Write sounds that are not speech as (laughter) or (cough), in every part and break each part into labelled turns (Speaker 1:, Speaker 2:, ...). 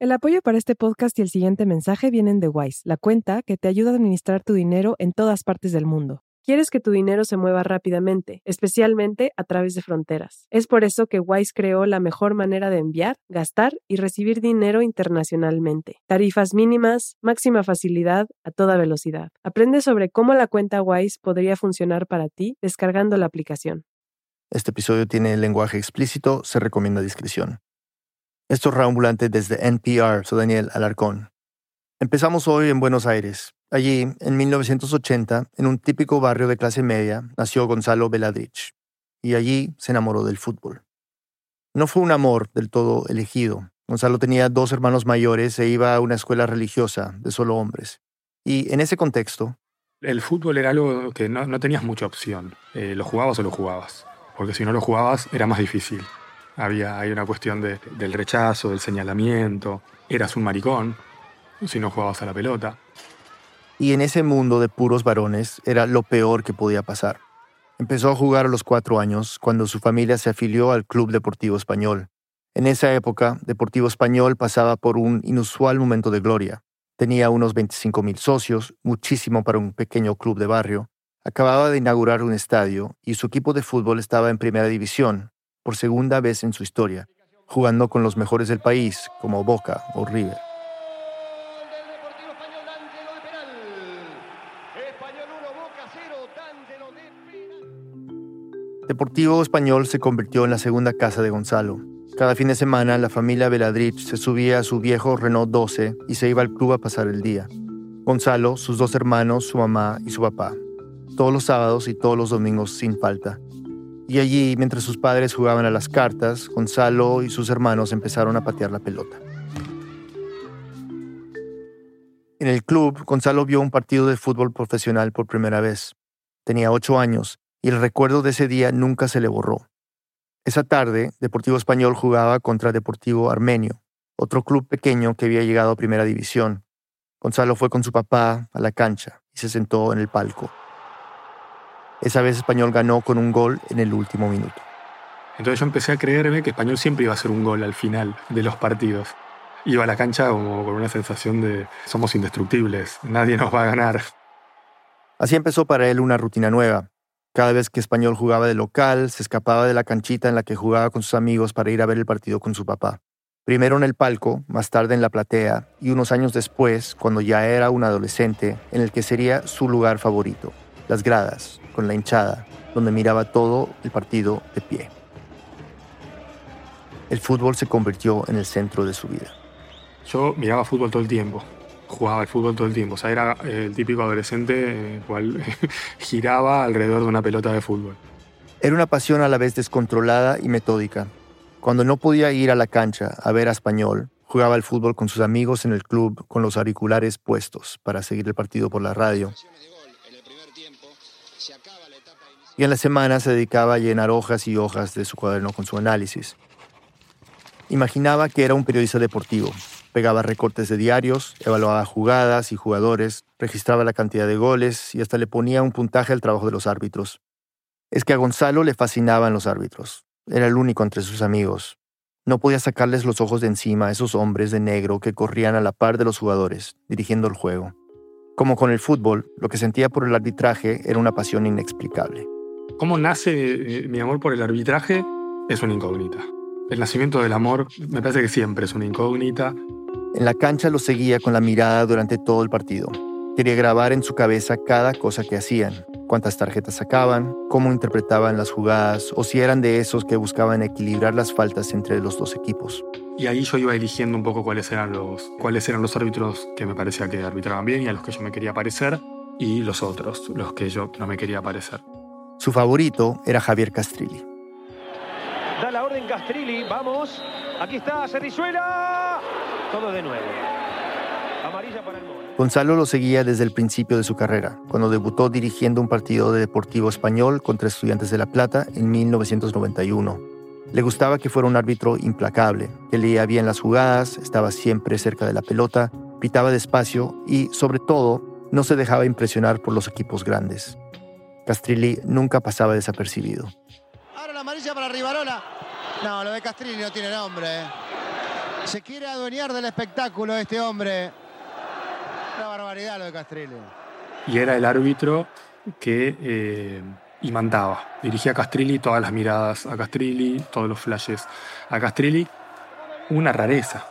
Speaker 1: El apoyo para este podcast y el siguiente mensaje vienen de Wise, la cuenta que te ayuda a administrar tu dinero en todas partes del mundo. Quieres que tu dinero se mueva rápidamente, especialmente a través de fronteras. Es por eso que Wise creó la mejor manera de enviar, gastar y recibir dinero internacionalmente. Tarifas mínimas, máxima facilidad, a toda velocidad. Aprende sobre cómo la cuenta Wise podría funcionar para ti descargando la aplicación.
Speaker 2: Este episodio tiene lenguaje explícito, se recomienda discreción. Esto es Raambulante desde NPR, soy Daniel Alarcón. Empezamos hoy en Buenos Aires. Allí, en 1980, en un típico barrio de clase media, nació Gonzalo Veladrich, y allí se enamoró del fútbol. No fue un amor del todo elegido. Gonzalo tenía dos hermanos mayores e iba a una escuela religiosa de solo hombres. Y en ese contexto...
Speaker 3: El fútbol era algo que no, tenías mucha opción. Eh, lo jugabas o lo jugabas porque si no lo jugabas era más difícil. Había hay una cuestión del rechazo, del señalamiento. Eras un maricón si no jugabas a la pelota.
Speaker 2: Y en ese mundo de puros varones era lo peor que podía pasar. Empezó a jugar a los cuatro años cuando su familia se afilió al Club Deportivo Español. En esa época, Deportivo Español pasaba por un inusual momento de gloria. Tenía unos 25.000 socios, muchísimo para un pequeño club de barrio, Acababa de inaugurar un estadio y su equipo de fútbol estaba en primera división, por segunda vez en su historia, jugando con los mejores del país, como Boca o River. Deportivo Español se convirtió en la segunda casa de Gonzalo. Cada fin de semana la familia Veladrich se subía a su viejo Renault 12 y se iba al club a pasar el día. Gonzalo, sus dos hermanos, su mamá y su papá todos los sábados y todos los domingos sin falta. Y allí, mientras sus padres jugaban a las cartas, Gonzalo y sus hermanos empezaron a patear la pelota. En el club, Gonzalo vio un partido de fútbol profesional por primera vez. Tenía ocho años y el recuerdo de ese día nunca se le borró. Esa tarde, Deportivo Español jugaba contra Deportivo Armenio, otro club pequeño que había llegado a Primera División. Gonzalo fue con su papá a la cancha y se sentó en el palco. Esa vez Español ganó con un gol en el último minuto.
Speaker 3: Entonces yo empecé a creerme que Español siempre iba a ser un gol al final de los partidos. Iba a la cancha como con una sensación de somos indestructibles, nadie nos va a ganar.
Speaker 2: Así empezó para él una rutina nueva. Cada vez que Español jugaba de local, se escapaba de la canchita en la que jugaba con sus amigos para ir a ver el partido con su papá. Primero en el palco, más tarde en la platea y unos años después, cuando ya era un adolescente, en el que sería su lugar favorito, las gradas, con la hinchada, donde miraba todo el partido de pie. El fútbol se convirtió en el centro de su vida.
Speaker 3: Yo miraba fútbol todo el tiempo, jugaba al fútbol todo el tiempo. O sea, era el típico adolescente el cual (laughs) giraba alrededor de una pelota de fútbol.
Speaker 2: Era una pasión a la vez descontrolada y metódica. Cuando no podía ir a la cancha a ver a español, jugaba al fútbol con sus amigos en el club con los auriculares puestos para seguir el partido por la radio. Y en la semana se dedicaba a llenar hojas y hojas de su cuaderno con su análisis. Imaginaba que era un periodista deportivo. Pegaba recortes de diarios, evaluaba jugadas y jugadores, registraba la cantidad de goles y hasta le ponía un puntaje al trabajo de los árbitros. Es que a Gonzalo le fascinaban los árbitros. Era el único entre sus amigos. No podía sacarles los ojos de encima a esos hombres de negro que corrían a la par de los jugadores, dirigiendo el juego. Como con el fútbol, lo que sentía por el arbitraje era una pasión inexplicable.
Speaker 3: ¿Cómo nace eh, mi amor por el arbitraje? Es una incógnita. El nacimiento del amor me parece que siempre es una incógnita.
Speaker 2: En la cancha lo seguía con la mirada durante todo el partido. Quería grabar en su cabeza cada cosa que hacían, cuántas tarjetas sacaban, cómo interpretaban las jugadas o si eran de esos que buscaban equilibrar las faltas entre los dos equipos.
Speaker 3: Y ahí yo iba eligiendo un poco cuáles eran los, cuáles eran los árbitros que me parecía que arbitraban bien y a los que yo me quería parecer y los otros, los que yo no me quería parecer.
Speaker 2: Su favorito era Javier Castrilli.
Speaker 4: Da la orden Castrilli, vamos. Aquí está Cerrizuela. Todo de nuevo. Amarilla para el
Speaker 2: Gonzalo lo seguía desde el principio de su carrera, cuando debutó dirigiendo un partido de Deportivo Español contra Estudiantes de La Plata en 1991. Le gustaba que fuera un árbitro implacable, que leía bien las jugadas, estaba siempre cerca de la pelota, pitaba despacio y, sobre todo, no se dejaba impresionar por los equipos grandes. Castrilli nunca pasaba desapercibido.
Speaker 5: Ahora la amarilla para Rivarola. No, lo de Castrilli no tiene nombre. Se quiere adueñar del espectáculo este hombre. Una barbaridad lo de Castrilli.
Speaker 3: Y era el árbitro que eh, imantaba. Dirigía a Castrilli todas las miradas a Castrilli, todos los flashes a Castrilli. Una rareza.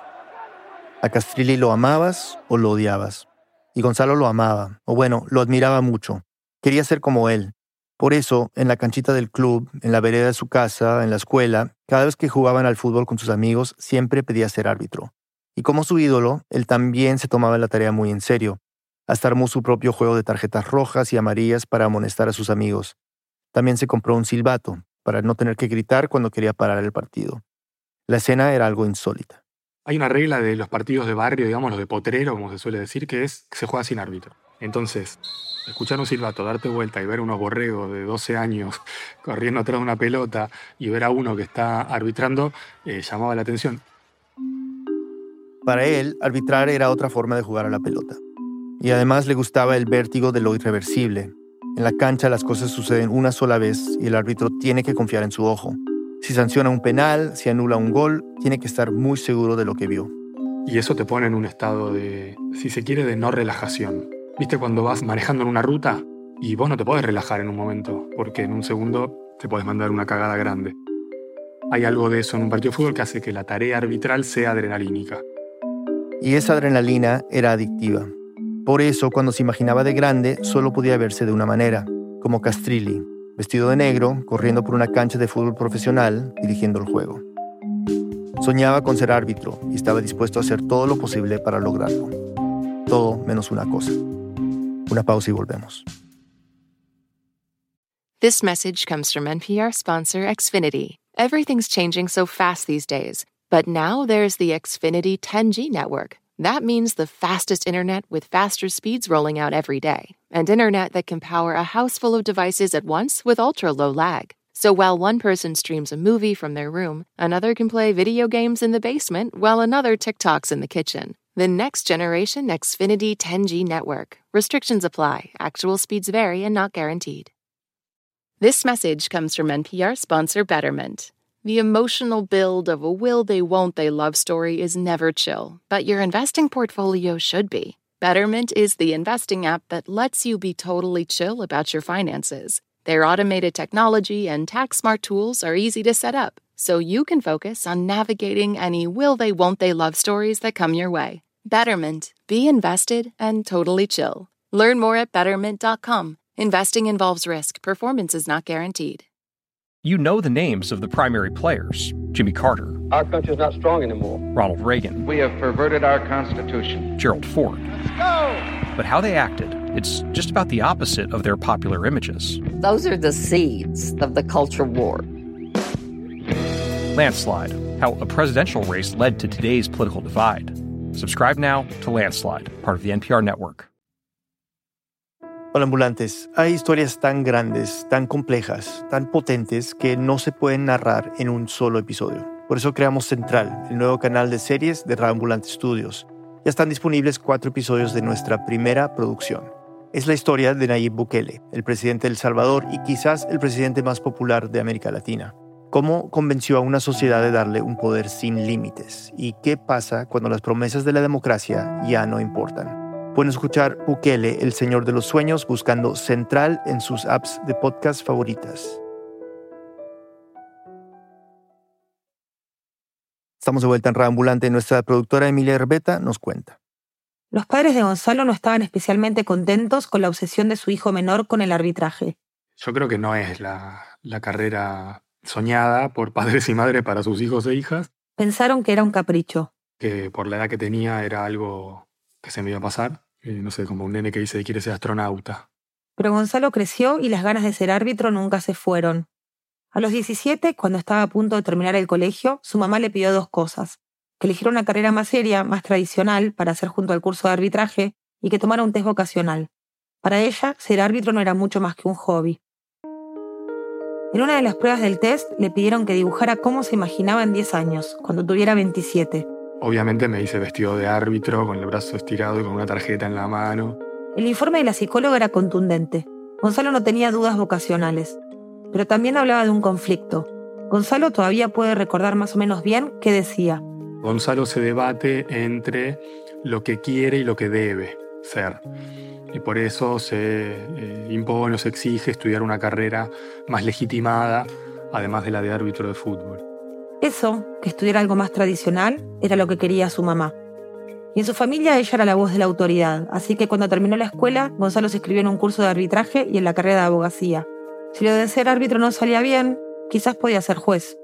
Speaker 2: A Castrilli lo amabas o lo odiabas. Y Gonzalo lo amaba, o bueno, lo admiraba mucho. Quería ser como él. Por eso, en la canchita del club, en la vereda de su casa, en la escuela, cada vez que jugaban al fútbol con sus amigos, siempre pedía ser árbitro. Y como su ídolo, él también se tomaba la tarea muy en serio. Hasta armó su propio juego de tarjetas rojas y amarillas para amonestar a sus amigos. También se compró un silbato, para no tener que gritar cuando quería parar el partido. La escena era algo insólita.
Speaker 3: Hay una regla de los partidos de barrio, digamos, los de potrero, como se suele decir, que es que se juega sin árbitro. Entonces, escuchar un silbato, darte vuelta y ver unos borregos de 12 años (laughs) corriendo atrás de una pelota y ver a uno que está arbitrando, eh, llamaba la atención.
Speaker 2: Para él, arbitrar era otra forma de jugar a la pelota. Y además le gustaba el vértigo de lo irreversible. En la cancha las cosas suceden una sola vez y el árbitro tiene que confiar en su ojo. Si sanciona un penal, si anula un gol, tiene que estar muy seguro de lo que vio.
Speaker 3: Y eso te pone en un estado de, si se quiere, de no relajación. ¿Viste cuando vas manejando en una ruta y vos no te podés relajar en un momento, porque en un segundo te podés mandar una cagada grande? Hay algo de eso en un partido de fútbol que hace que la tarea arbitral sea adrenalínica.
Speaker 2: Y esa adrenalina era adictiva. Por eso, cuando se imaginaba de grande, solo podía verse de una manera, como Castrilli, vestido de negro, corriendo por una cancha de fútbol profesional, dirigiendo el juego. Soñaba con ser árbitro y estaba dispuesto a hacer todo lo posible para lograrlo. Todo menos una cosa. Una pausa y volvemos.
Speaker 6: This message comes from NPR sponsor Xfinity. Everything's changing so fast these days, but now there's the Xfinity 10G network. That means the fastest internet with faster speeds rolling out every day, and internet that can power a house full of devices at once with ultra low lag. So while one person streams a movie from their room, another can play video games in the basement while another TikToks in the kitchen. The next generation Xfinity 10G network. Restrictions apply, actual speeds vary and not guaranteed. This message comes from NPR sponsor Betterment. The emotional build of a will they won't they love story is never chill, but your investing portfolio should be. Betterment is the investing app that lets you be totally chill about your finances. Their automated technology and tax smart tools are easy to set up, so you can focus on navigating any will they won't they love stories that come your way. Betterment. Be invested and totally chill. Learn more at betterment.com. Investing involves risk, performance is not guaranteed.
Speaker 7: You know the names of the primary players Jimmy Carter,
Speaker 8: Our country's not strong anymore.
Speaker 7: Ronald Reagan,
Speaker 8: We have perverted our Constitution.
Speaker 7: Gerald Ford. Let's go! But how they acted, it's just about the opposite of their popular images.
Speaker 9: Those are the seeds of the culture war.
Speaker 7: Landslide How a Presidential Race Led to Today's Political Divide. Subscribe now to Landslide, part of the NPR network.
Speaker 2: Hola ambulantes, hay historias tan grandes, tan complejas, tan potentes que no se pueden narrar en un solo episodio. Por eso creamos Central, el nuevo canal de series de Radio Ambulante Studios. Ya están disponibles cuatro episodios de nuestra primera producción. Es la historia de Nayib Bukele, el presidente de El Salvador y quizás el presidente más popular de América Latina. Cómo convenció a una sociedad de darle un poder sin límites y qué pasa cuando las promesas de la democracia ya no importan. Pueden escuchar Bukele, el Señor de los Sueños, buscando Central en sus apps de podcast favoritas. Estamos de vuelta en Reambulante. Nuestra productora Emilia Herbeta nos cuenta.
Speaker 10: Los padres de Gonzalo no estaban especialmente contentos con la obsesión de su hijo menor con el arbitraje.
Speaker 3: Yo creo que no es la, la carrera soñada por padres y madres para sus hijos e hijas,
Speaker 10: Pensaron que era un capricho.
Speaker 3: que por la edad que tenía era algo que se me iba a pasar. Eh, no sé, como un nene que dice que quiere ser astronauta.
Speaker 10: Pero Gonzalo creció y las ganas de ser árbitro nunca se fueron. A los 17, cuando estaba a punto de terminar el colegio, su mamá le pidió dos cosas. Que eligiera una carrera más seria, más tradicional, para hacer junto al curso de arbitraje, y que tomara un test vocacional. Para ella, ser árbitro no era mucho más que un hobby. En una de las pruebas del test, le pidieron que dibujara cómo se imaginaba en 10 años, cuando tuviera 27.
Speaker 3: Obviamente me hice vestido de árbitro, con el brazo estirado y con una tarjeta en la mano.
Speaker 10: El informe de la psicóloga era contundente. Gonzalo no tenía dudas vocacionales, pero también hablaba de un conflicto. Gonzalo todavía puede recordar más o menos bien qué decía.
Speaker 3: Gonzalo se debate entre lo que quiere y lo que debe ser. Y por eso se eh, impone o se exige estudiar una carrera más legitimada, además de la de árbitro de fútbol.
Speaker 10: Eso, que estudiara algo más tradicional, era lo que quería su mamá. Y en su familia ella era la voz de la autoridad, así que cuando terminó la escuela, Gonzalo se inscribió en un curso de arbitraje y en la carrera de abogacía. Si lo de ser árbitro no salía bien, quizás podía ser juez.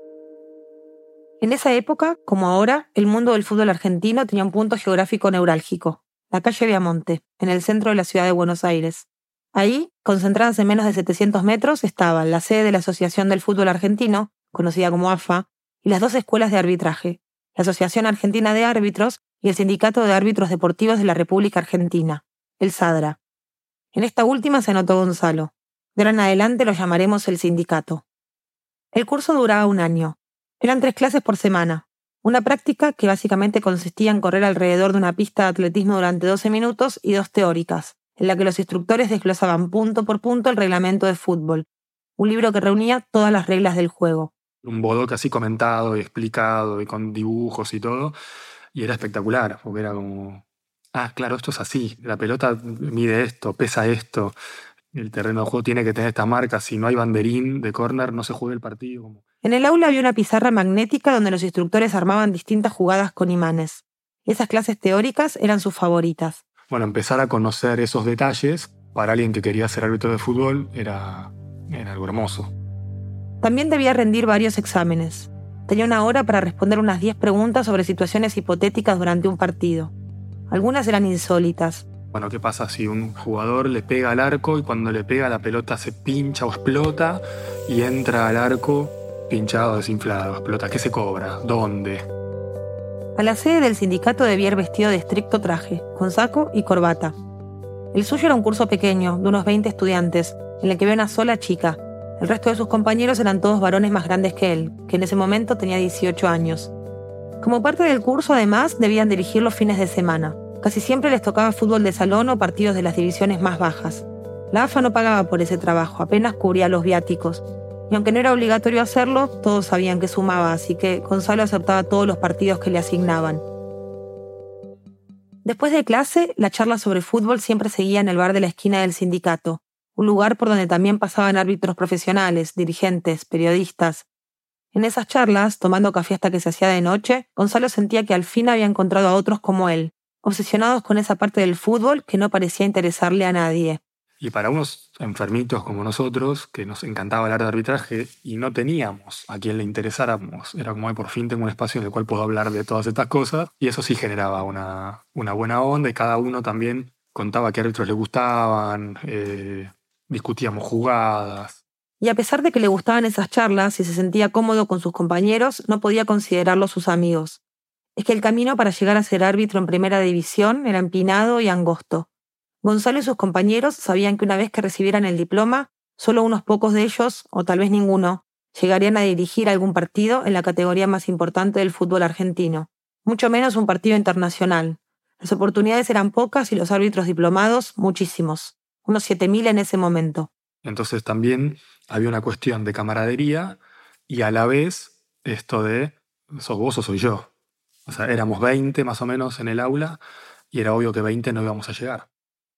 Speaker 10: En esa época, como ahora, el mundo del fútbol argentino tenía un punto geográfico neurálgico, la calle Viamonte, en el centro de la ciudad de Buenos Aires. Ahí, concentradas en menos de 700 metros, estaban la sede de la Asociación del Fútbol Argentino, conocida como AFA, y las dos escuelas de arbitraje, la Asociación Argentina de Árbitros y el Sindicato de Árbitros Deportivos de la República Argentina, el SADRA. En esta última se anotó Gonzalo. De ahora en adelante lo llamaremos el sindicato. El curso duraba un año, eran tres clases por semana. Una práctica que básicamente consistía en correr alrededor de una pista de atletismo durante 12 minutos y dos teóricas, en la que los instructores desglosaban punto por punto el reglamento de fútbol, un libro que reunía todas las reglas del juego.
Speaker 3: Un bodoc así comentado y explicado y con dibujos y todo, y era espectacular, porque era como, ah, claro, esto es así, la pelota mide esto, pesa esto, el terreno de juego tiene que tener esta marca, si no hay banderín de córner no se juega el partido.
Speaker 10: En el aula había una pizarra magnética donde los instructores armaban distintas jugadas con imanes. Esas clases teóricas eran sus favoritas.
Speaker 3: Bueno, empezar a conocer esos detalles para alguien que quería ser árbitro de fútbol era, era algo hermoso.
Speaker 10: También debía rendir varios exámenes. Tenía una hora para responder unas 10 preguntas sobre situaciones hipotéticas durante un partido. Algunas eran insólitas,
Speaker 3: bueno, ¿qué pasa si un jugador le pega al arco y cuando le pega la pelota se pincha o explota y entra al arco pinchado, desinflado, explota? ¿Qué se cobra? ¿Dónde?
Speaker 10: A la sede del sindicato debía ir vestido de estricto traje, con saco y corbata. El suyo era un curso pequeño, de unos 20 estudiantes, en el que había una sola chica. El resto de sus compañeros eran todos varones más grandes que él, que en ese momento tenía 18 años. Como parte del curso, además, debían dirigir los fines de semana. Casi siempre les tocaba fútbol de salón o partidos de las divisiones más bajas. La AFA no pagaba por ese trabajo, apenas cubría los viáticos. Y aunque no era obligatorio hacerlo, todos sabían que sumaba, así que Gonzalo aceptaba todos los partidos que le asignaban. Después de clase, la charla sobre fútbol siempre seguía en el bar de la esquina del sindicato, un lugar por donde también pasaban árbitros profesionales, dirigentes, periodistas. En esas charlas, tomando café hasta que se hacía de noche, Gonzalo sentía que al fin había encontrado a otros como él, obsesionados con esa parte del fútbol que no parecía interesarle a nadie.
Speaker 3: Y para unos enfermitos como nosotros, que nos encantaba hablar de arbitraje y no teníamos a quien le interesáramos, era como, por fin tengo un espacio en el cual puedo hablar de todas estas cosas, y eso sí generaba una, una buena onda y cada uno también contaba qué árbitros le gustaban, eh, discutíamos jugadas.
Speaker 10: Y a pesar de que le gustaban esas charlas y se sentía cómodo con sus compañeros, no podía considerarlos sus amigos es que el camino para llegar a ser árbitro en primera división era empinado y angosto. Gonzalo y sus compañeros sabían que una vez que recibieran el diploma, solo unos pocos de ellos, o tal vez ninguno, llegarían a dirigir algún partido en la categoría más importante del fútbol argentino, mucho menos un partido internacional. Las oportunidades eran pocas y los árbitros diplomados muchísimos, unos 7.000 en ese momento.
Speaker 3: Entonces también había una cuestión de camaradería y a la vez esto de sos vos o soy yo. O sea, éramos 20 más o menos en el aula y era obvio que 20 no íbamos a llegar.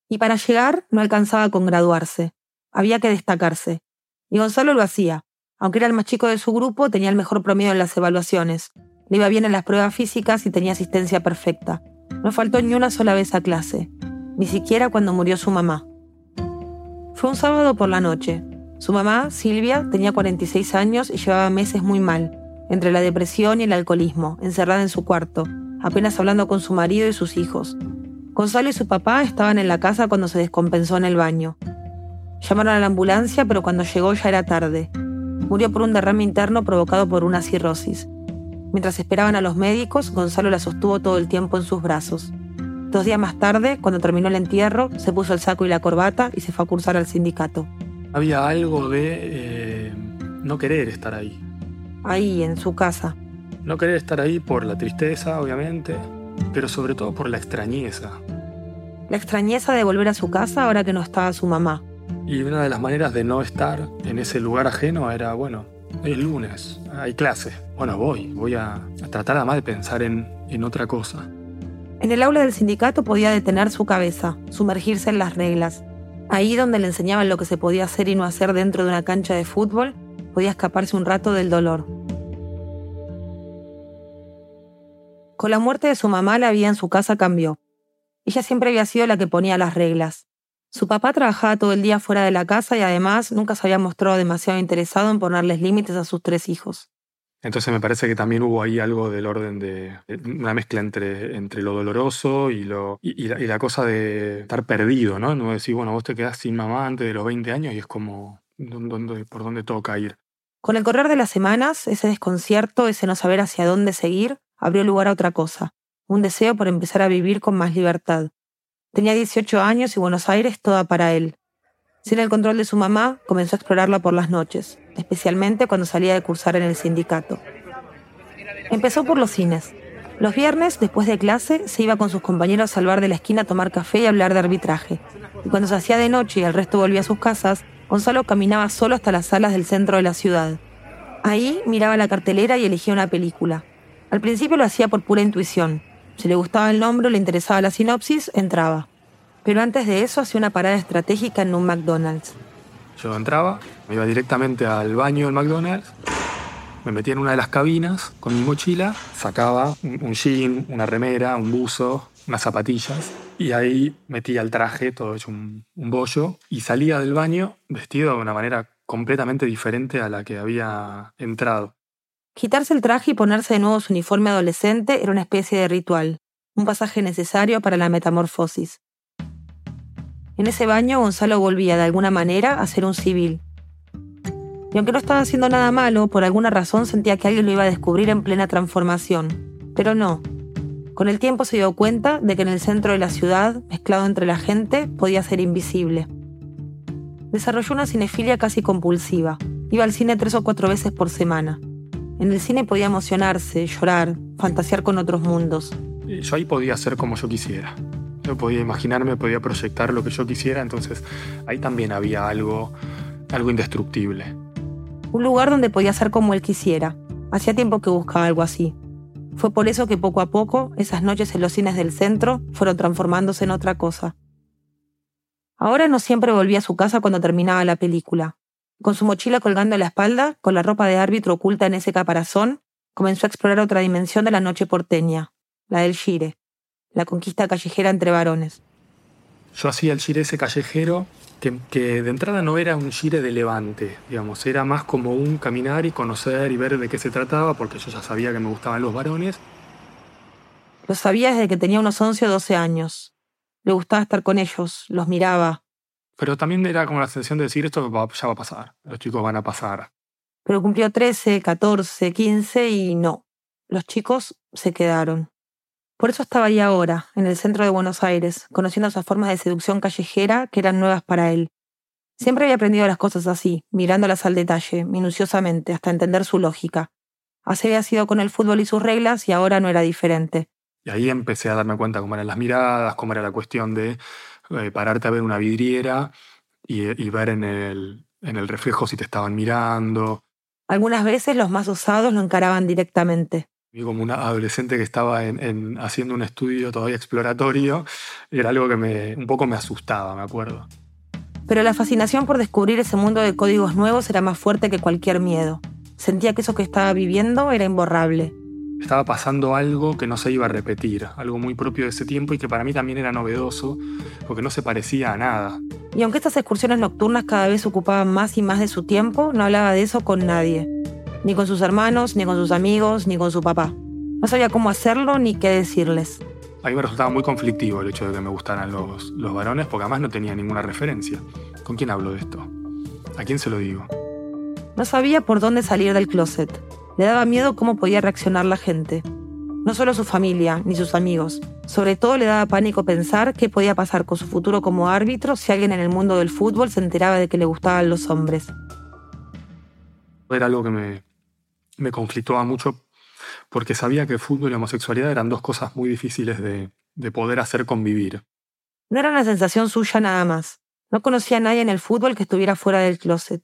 Speaker 10: Y para llegar no alcanzaba con graduarse. Había que destacarse. Y Gonzalo lo hacía. Aunque era el más chico de su grupo, tenía el mejor promedio en las evaluaciones. Le iba bien en las pruebas físicas y tenía asistencia perfecta. No faltó ni una sola vez a clase, ni siquiera cuando murió su mamá. Fue un sábado por la noche. Su mamá, Silvia, tenía 46 años y llevaba meses muy mal entre la depresión y el alcoholismo, encerrada en su cuarto, apenas hablando con su marido y sus hijos. Gonzalo y su papá estaban en la casa cuando se descompensó en el baño. Llamaron a la ambulancia, pero cuando llegó ya era tarde. Murió por un derrame interno provocado por una cirrosis. Mientras esperaban a los médicos, Gonzalo la sostuvo todo el tiempo en sus brazos. Dos días más tarde, cuando terminó el entierro, se puso el saco y la corbata y se fue a cursar al sindicato.
Speaker 3: Había algo de eh, no querer estar ahí
Speaker 10: ahí en su casa.
Speaker 3: No querer estar ahí por la tristeza, obviamente, pero sobre todo por la extrañeza.
Speaker 10: La extrañeza de volver a su casa ahora que no estaba su mamá.
Speaker 3: Y una de las maneras de no estar en ese lugar ajeno era, bueno, El lunes, hay clase. Bueno, voy, voy a, a tratar además de pensar en, en otra cosa.
Speaker 10: En el aula del sindicato podía detener su cabeza, sumergirse en las reglas. Ahí donde le enseñaban lo que se podía hacer y no hacer dentro de una cancha de fútbol, podía escaparse un rato del dolor. Con la muerte de su mamá, la vida en su casa cambió. Ella siempre había sido la que ponía las reglas. Su papá trabajaba todo el día fuera de la casa y además nunca se había mostrado demasiado interesado en ponerles límites a sus tres hijos.
Speaker 3: Entonces me parece que también hubo ahí algo del orden de una mezcla entre, entre lo doloroso y, lo, y, la, y la cosa de estar perdido, ¿no? No decir, bueno, vos te quedás sin mamá antes de los 20 años y es como, ¿dónde, ¿por dónde toca ir?
Speaker 10: Con el correr de las semanas, ese desconcierto, ese no saber hacia dónde seguir, abrió lugar a otra cosa, un deseo por empezar a vivir con más libertad. Tenía 18 años y Buenos Aires toda para él. Sin el control de su mamá, comenzó a explorarla por las noches, especialmente cuando salía de cursar en el sindicato. Empezó por los cines. Los viernes, después de clase, se iba con sus compañeros al bar de la esquina a tomar café y hablar de arbitraje. Y cuando se hacía de noche y el resto volvía a sus casas, Gonzalo caminaba solo hasta las salas del centro de la ciudad. Ahí miraba la cartelera y elegía una película. Al principio lo hacía por pura intuición. Si le gustaba el nombre o le interesaba la sinopsis, entraba pero antes de eso hacía una parada estratégica en un McDonald's.
Speaker 3: Yo entraba, me iba directamente al baño del McDonald's, me metía en una de las cabinas con mi mochila, sacaba un jean, una remera, un buzo, unas zapatillas, y ahí metía el traje, todo hecho un, un bollo, y salía del baño vestido de una manera completamente diferente a la que había entrado.
Speaker 10: Quitarse el traje y ponerse de nuevo su uniforme adolescente era una especie de ritual, un pasaje necesario para la metamorfosis. En ese baño Gonzalo volvía de alguna manera a ser un civil. Y aunque no estaba haciendo nada malo, por alguna razón sentía que alguien lo iba a descubrir en plena transformación. Pero no. Con el tiempo se dio cuenta de que en el centro de la ciudad, mezclado entre la gente, podía ser invisible. Desarrolló una cinefilia casi compulsiva. Iba al cine tres o cuatro veces por semana. En el cine podía emocionarse, llorar, fantasear con otros mundos.
Speaker 3: Yo ahí podía ser como yo quisiera. Yo podía imaginarme, podía proyectar lo que yo quisiera, entonces ahí también había algo, algo indestructible.
Speaker 10: Un lugar donde podía ser como él quisiera. Hacía tiempo que buscaba algo así. Fue por eso que poco a poco esas noches en los cines del centro fueron transformándose en otra cosa. Ahora no siempre volvía a su casa cuando terminaba la película. Con su mochila colgando a la espalda, con la ropa de árbitro oculta en ese caparazón, comenzó a explorar otra dimensión de la noche porteña, la del Gire la conquista callejera entre varones.
Speaker 3: Yo hacía el gire ese callejero que, que, de entrada no era un gire de levante, digamos, era más como un caminar y conocer y ver de qué se trataba, porque yo ya sabía que me gustaban los varones.
Speaker 10: Lo sabía desde que tenía unos 11 o 12 años. Le gustaba estar con ellos, los miraba.
Speaker 3: Pero también era como la sensación de decir esto ya va a pasar, los chicos van a pasar.
Speaker 10: Pero cumplió 13, 14, 15 y no. Los chicos se quedaron. Por eso estaba ahí ahora, en el centro de Buenos Aires, conociendo esas formas de seducción callejera que eran nuevas para él. Siempre había aprendido las cosas así, mirándolas al detalle, minuciosamente, hasta entender su lógica. Así había sido con el fútbol y sus reglas y ahora no era diferente.
Speaker 3: Y ahí empecé a darme cuenta cómo eran las miradas, cómo era la cuestión de eh, pararte a ver una vidriera y, y ver en el, en el reflejo si te estaban mirando.
Speaker 10: Algunas veces los más osados lo encaraban directamente
Speaker 3: como una adolescente que estaba en, haciendo un estudio todavía exploratorio, era algo que me, un poco me asustaba, me acuerdo.
Speaker 10: Pero la fascinación por descubrir ese mundo de códigos nuevos era más fuerte que cualquier miedo. Sentía que eso que estaba viviendo era imborrable.
Speaker 3: Estaba pasando algo que no se iba a repetir, algo muy propio de ese tiempo y que para mí también era novedoso, porque no se parecía a nada.
Speaker 10: Y aunque estas excursiones nocturnas cada vez ocupaban más y más de su tiempo, no hablaba de eso con nadie ni con sus hermanos, ni con sus amigos, ni con su papá. No sabía cómo hacerlo ni qué decirles.
Speaker 3: A mí me resultaba muy conflictivo el hecho de que me gustaran los, los varones, porque además no tenía ninguna referencia. ¿Con quién hablo de esto? ¿A quién se lo digo?
Speaker 10: No sabía por dónde salir del closet. Le daba miedo cómo podía reaccionar la gente. No solo su familia, ni sus amigos. Sobre todo le daba pánico pensar qué podía pasar con su futuro como árbitro si alguien en el mundo del fútbol se enteraba de que le gustaban los hombres.
Speaker 3: Era algo que me, me conflictaba mucho porque sabía que fútbol y homosexualidad eran dos cosas muy difíciles de, de poder hacer convivir.
Speaker 10: No era una sensación suya nada más. No conocía a nadie en el fútbol que estuviera fuera del closet.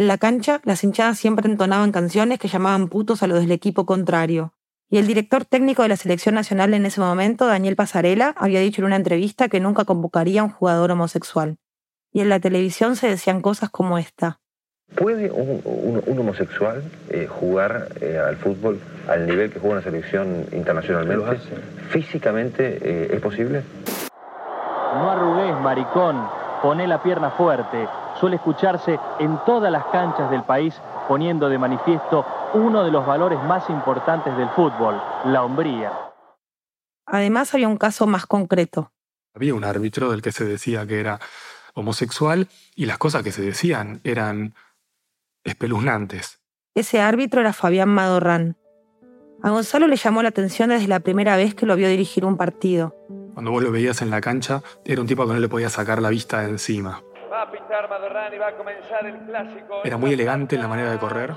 Speaker 10: En la cancha, las hinchadas siempre entonaban canciones que llamaban putos a los del equipo contrario. Y el director técnico de la selección nacional en ese momento, Daniel Pasarela, había dicho en una entrevista que nunca convocaría a un jugador homosexual. Y en la televisión se decían cosas como esta.
Speaker 11: ¿Puede un, homosexual eh, jugar eh, al fútbol al nivel que juega una selección internacionalmente? ¿Físicamente eh, es posible?
Speaker 12: No arrugues, maricón. Poné la pierna fuerte. Suele escucharse en todas las canchas del país poniendo de manifiesto uno de los valores más importantes del fútbol, la hombría.
Speaker 10: Además había un caso más concreto.
Speaker 3: Había un árbitro del que se decía que era homosexual y las cosas que se decían eran espeluznantes.
Speaker 10: Ese árbitro era Fabián Madorrán. A Gonzalo le llamó la atención desde la primera vez que lo vio dirigir un partido.
Speaker 3: Cuando vos lo veías en la cancha, era un tipo que no le podía sacar la vista de encima. Era muy elegante en la manera de correr,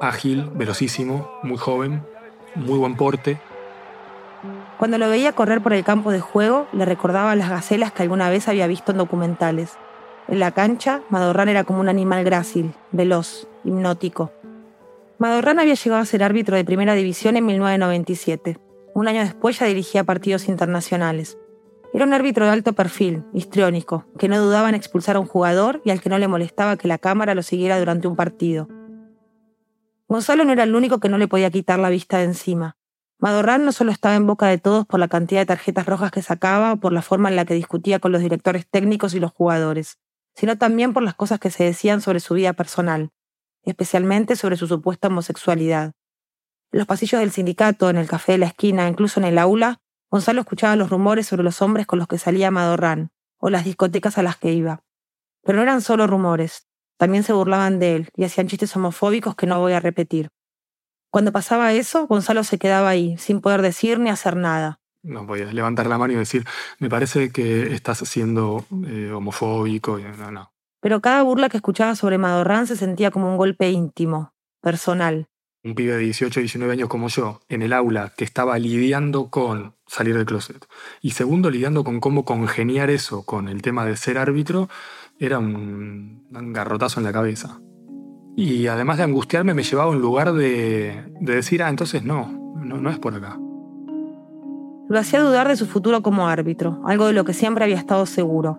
Speaker 3: ágil, velocísimo, muy joven, muy buen porte.
Speaker 10: Cuando lo veía correr por el campo de juego, le recordaba las gacelas que alguna vez había visto en documentales. En la cancha, Madorrán era como un animal grácil, veloz, hipnótico. Madorrán había llegado a ser árbitro de primera división en 1997. Un año después ya dirigía partidos internacionales. Era un árbitro de alto perfil, histriónico, que no dudaba en expulsar a un jugador y al que no le molestaba que la cámara lo siguiera durante un partido. Gonzalo no era el único que no le podía quitar la vista de encima. Madorrán no solo estaba en boca de todos por la cantidad de tarjetas rojas que sacaba o por la forma en la que discutía con los directores técnicos y los jugadores sino también por las cosas que se decían sobre su vida personal, especialmente sobre su supuesta homosexualidad. Los pasillos del sindicato, en el café de la esquina, incluso en el aula, Gonzalo escuchaba los rumores sobre los hombres con los que salía Madorrán, o las discotecas a las que iba. Pero no eran solo rumores, también se burlaban de él y hacían chistes homofóbicos que no voy a repetir. Cuando pasaba eso, Gonzalo se quedaba ahí, sin poder decir ni hacer nada
Speaker 3: no podías levantar la mano y decir, me parece que estás siendo eh, homofóbico. No, no.
Speaker 10: Pero cada burla que escuchaba sobre Madorrán se sentía como un golpe íntimo, personal.
Speaker 3: Un pibe de 18, 19 años como yo, en el aula, que estaba lidiando con salir del closet. Y segundo, lidiando con cómo congeniar eso con el tema de ser árbitro, era un, garrotazo en la cabeza. Y además de angustiarme, me llevaba a un lugar de, de decir, ah, entonces no, no, no es por acá.
Speaker 10: Lo hacía dudar de su futuro como árbitro, algo de lo que siempre había estado seguro.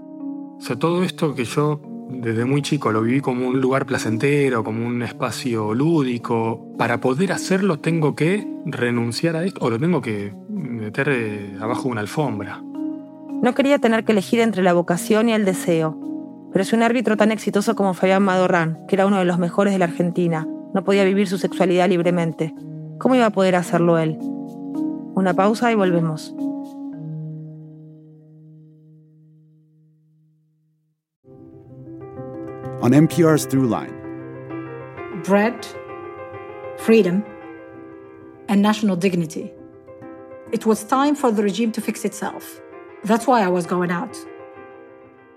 Speaker 3: O sea, todo esto que yo desde muy chico lo viví como un lugar placentero, como un espacio lúdico, para poder hacerlo tengo que renunciar a esto o lo tengo que meter eh, abajo de una alfombra.
Speaker 10: No quería tener que elegir entre la vocación y el deseo, pero si un árbitro tan exitoso como Fabián Madorrán, que era uno de los mejores de la Argentina, no podía vivir su sexualidad libremente, ¿cómo iba a poder hacerlo él? Una pausa y volvemos.
Speaker 13: On NPR's Throughline.
Speaker 14: Bread, freedom, and national dignity. It was time for the regime to fix itself. That's why I was going out.